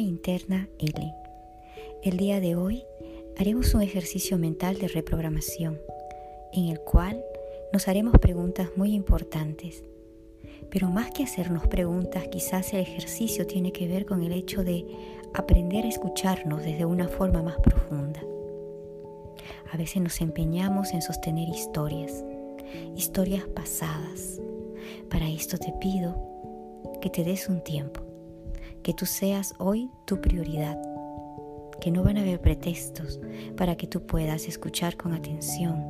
Interna L. El día de hoy haremos un ejercicio mental de reprogramación, en el cual nos haremos preguntas muy importantes. Pero más que hacernos preguntas, quizás el ejercicio tiene que ver con el hecho de aprender a escucharnos desde una forma más profunda. A veces nos empeñamos en sostener historias, historias pasadas. Para esto te pido que te des un tiempo que tú seas hoy tu prioridad, que no van a haber pretextos para que tú puedas escuchar con atención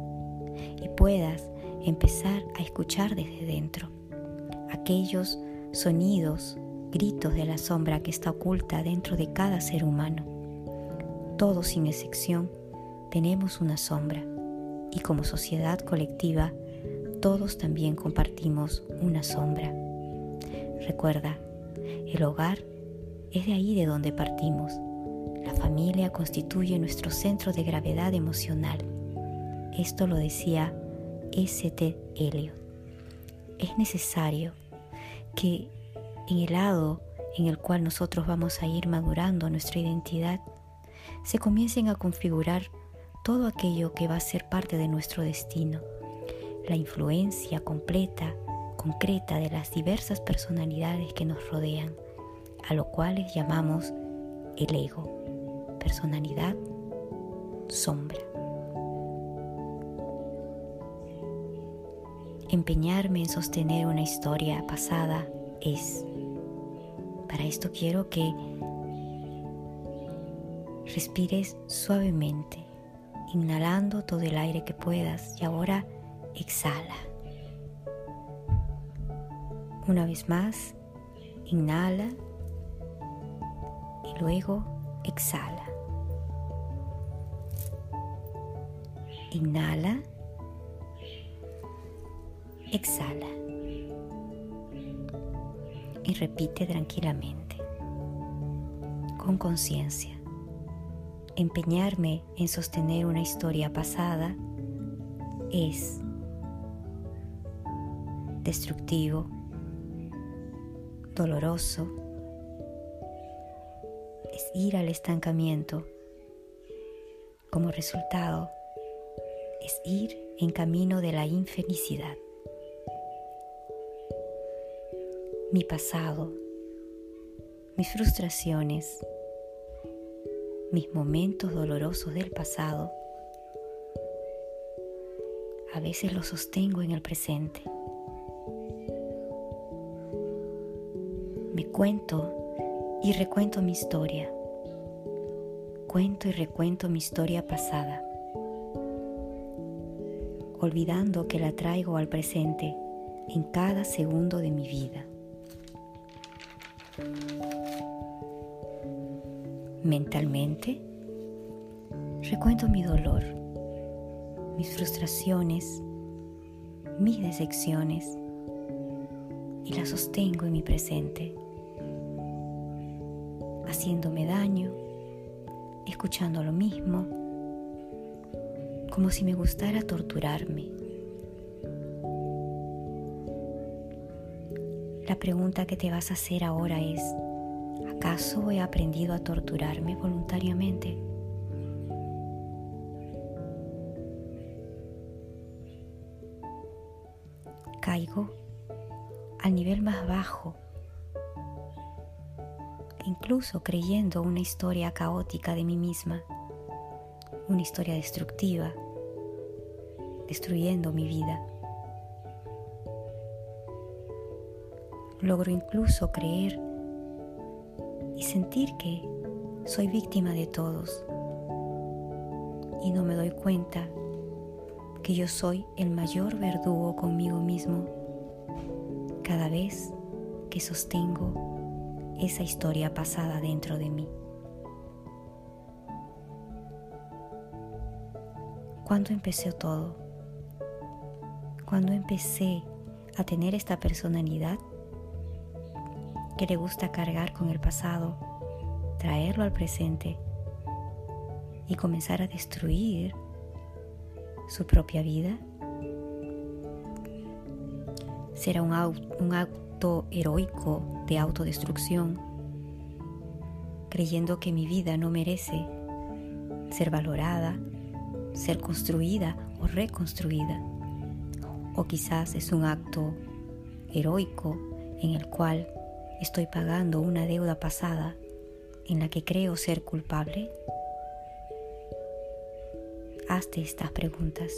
y puedas empezar a escuchar desde dentro aquellos sonidos, gritos de la sombra que está oculta dentro de cada ser humano. Todos sin excepción tenemos una sombra y como sociedad colectiva todos también compartimos una sombra. Recuerda, el hogar es de ahí de donde partimos. La familia constituye nuestro centro de gravedad emocional. Esto lo decía S.T. Eliot. Es necesario que en el lado en el cual nosotros vamos a ir madurando nuestra identidad, se comiencen a configurar todo aquello que va a ser parte de nuestro destino, la influencia completa, concreta de las diversas personalidades que nos rodean a lo cual llamamos el ego, personalidad, sombra. Empeñarme en sostener una historia pasada es. Para esto quiero que respires suavemente, inhalando todo el aire que puedas y ahora exhala. Una vez más, inhala luego exhala. Inhala. Exhala. Y repite tranquilamente, con conciencia. Empeñarme en sostener una historia pasada es destructivo, doloroso, es ir al estancamiento. Como resultado, es ir en camino de la infelicidad. Mi pasado, mis frustraciones, mis momentos dolorosos del pasado, a veces los sostengo en el presente. Me cuento y recuento mi historia. Cuento y recuento mi historia pasada, olvidando que la traigo al presente en cada segundo de mi vida. Mentalmente, recuento mi dolor, mis frustraciones, mis decepciones y las sostengo en mi presente haciéndome daño, escuchando lo mismo, como si me gustara torturarme. La pregunta que te vas a hacer ahora es, ¿acaso he aprendido a torturarme voluntariamente? Caigo al nivel más bajo incluso creyendo una historia caótica de mí misma, una historia destructiva, destruyendo mi vida. Logro incluso creer y sentir que soy víctima de todos y no me doy cuenta que yo soy el mayor verdugo conmigo mismo cada vez que sostengo esa historia pasada dentro de mí. ¿Cuándo empezó todo? Cuando empecé a tener esta personalidad que le gusta cargar con el pasado, traerlo al presente y comenzar a destruir su propia vida? ¿Será un, un acto heroico de autodestrucción, creyendo que mi vida no merece ser valorada, ser construida o reconstruida? O quizás es un acto heroico en el cual estoy pagando una deuda pasada en la que creo ser culpable. Hazte estas preguntas.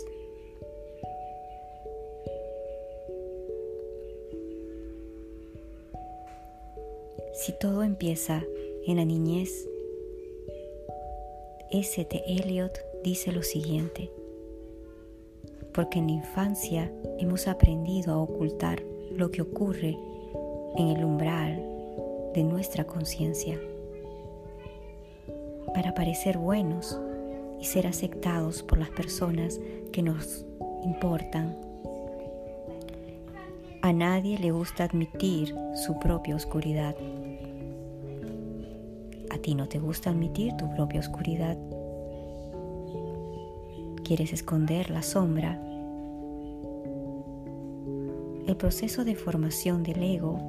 Si todo empieza en la niñez, S.T. Eliot dice lo siguiente porque en la infancia hemos aprendido a ocultar lo que ocurre en el umbral de nuestra conciencia para parecer buenos y ser aceptados por las personas que nos importan. A nadie le gusta admitir su propia oscuridad. A ti no te gusta admitir tu propia oscuridad. Quieres esconder la sombra el proceso de formación del ego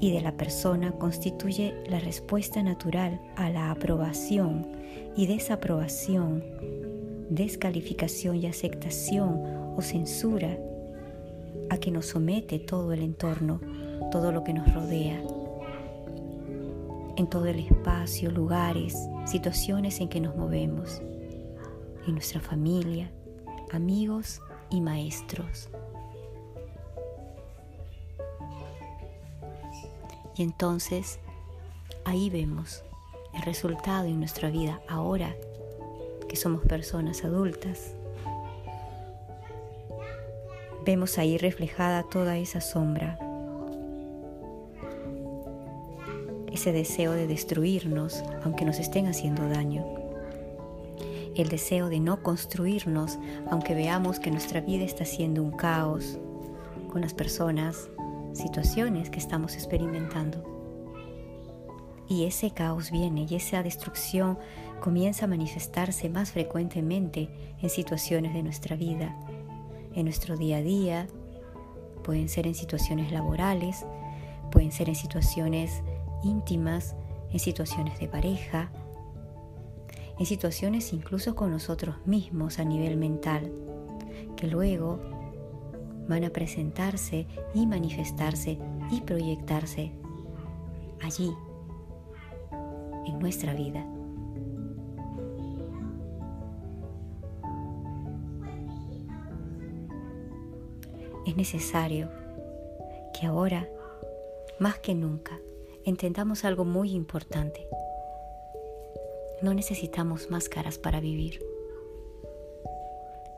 y de la persona constituye la respuesta natural a la aprobación y desaprobación, descalificación y aceptación o censura a que nos somete todo el entorno, todo lo que nos rodea, en todo el espacio, lugares, situaciones en que nos movemos, en nuestra familia, amigos y maestros. Y entonces ahí vemos el resultado en nuestra vida ahora que somos personas adultas. Vemos ahí reflejada toda esa sombra, ese deseo de destruirnos aunque nos estén haciendo daño, el deseo de no construirnos aunque veamos que nuestra vida está siendo un caos con las personas situaciones que estamos experimentando. Y ese caos viene y esa destrucción comienza a manifestarse más frecuentemente en situaciones de nuestra vida, en nuestro día a día, pueden ser en situaciones laborales, pueden ser en situaciones íntimas, en situaciones de pareja, en situaciones incluso con nosotros mismos a nivel mental, que luego van a presentarse y manifestarse y proyectarse allí, en nuestra vida. Es necesario que ahora, más que nunca, entendamos algo muy importante. No necesitamos máscaras para vivir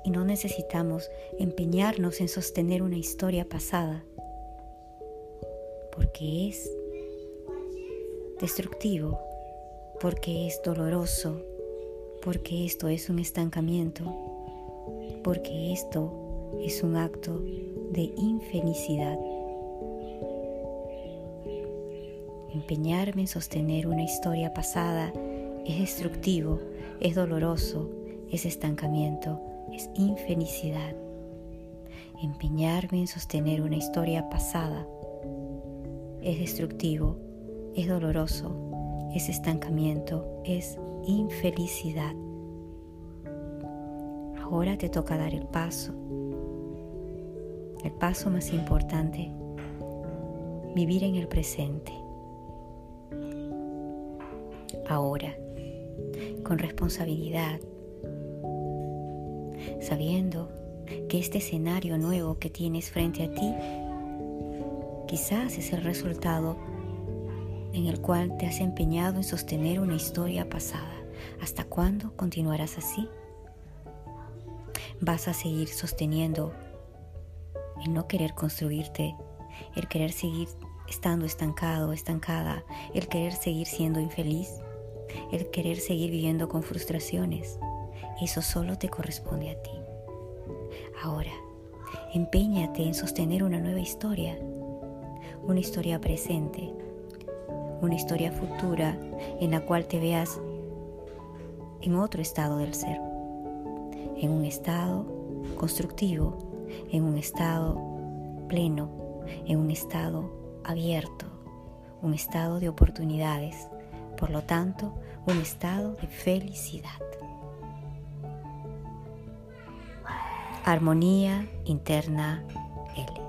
y no necesitamos empeñarnos en sostener una historia pasada, porque es destructivo, porque es doloroso, porque esto es un estancamiento, porque esto es un acto de infelicidad. Empeñarme en sostener una historia pasada es destructivo, es doloroso, es estancamiento, es infelicidad. Empeñarme en sostener una historia pasada es destructivo, es doloroso, es estancamiento, es infelicidad. Ahora te toca dar el paso, el paso más importante, vivir en el presente. Ahora, con responsabilidad, sabiendo que este escenario nuevo que tienes frente a ti quizás es el resultado en el cual te has empeñado en sostener una historia pasada. ¿Hasta cuándo continuarás así? vas a seguir sosteniendo el no querer construirte, el querer seguir estando estancado, estancada, el querer seguir siendo infeliz, el querer seguir viviendo con frustraciones. Eso solo te corresponde a ti. Ahora, empeñate en sostener una nueva historia, una historia presente, una historia futura en la cual te veas en otro estado del ser, en un estado constructivo, en un estado pleno, en un estado abierto, un estado de oportunidades, por lo tanto, un estado de felicidad. Armonía interna L.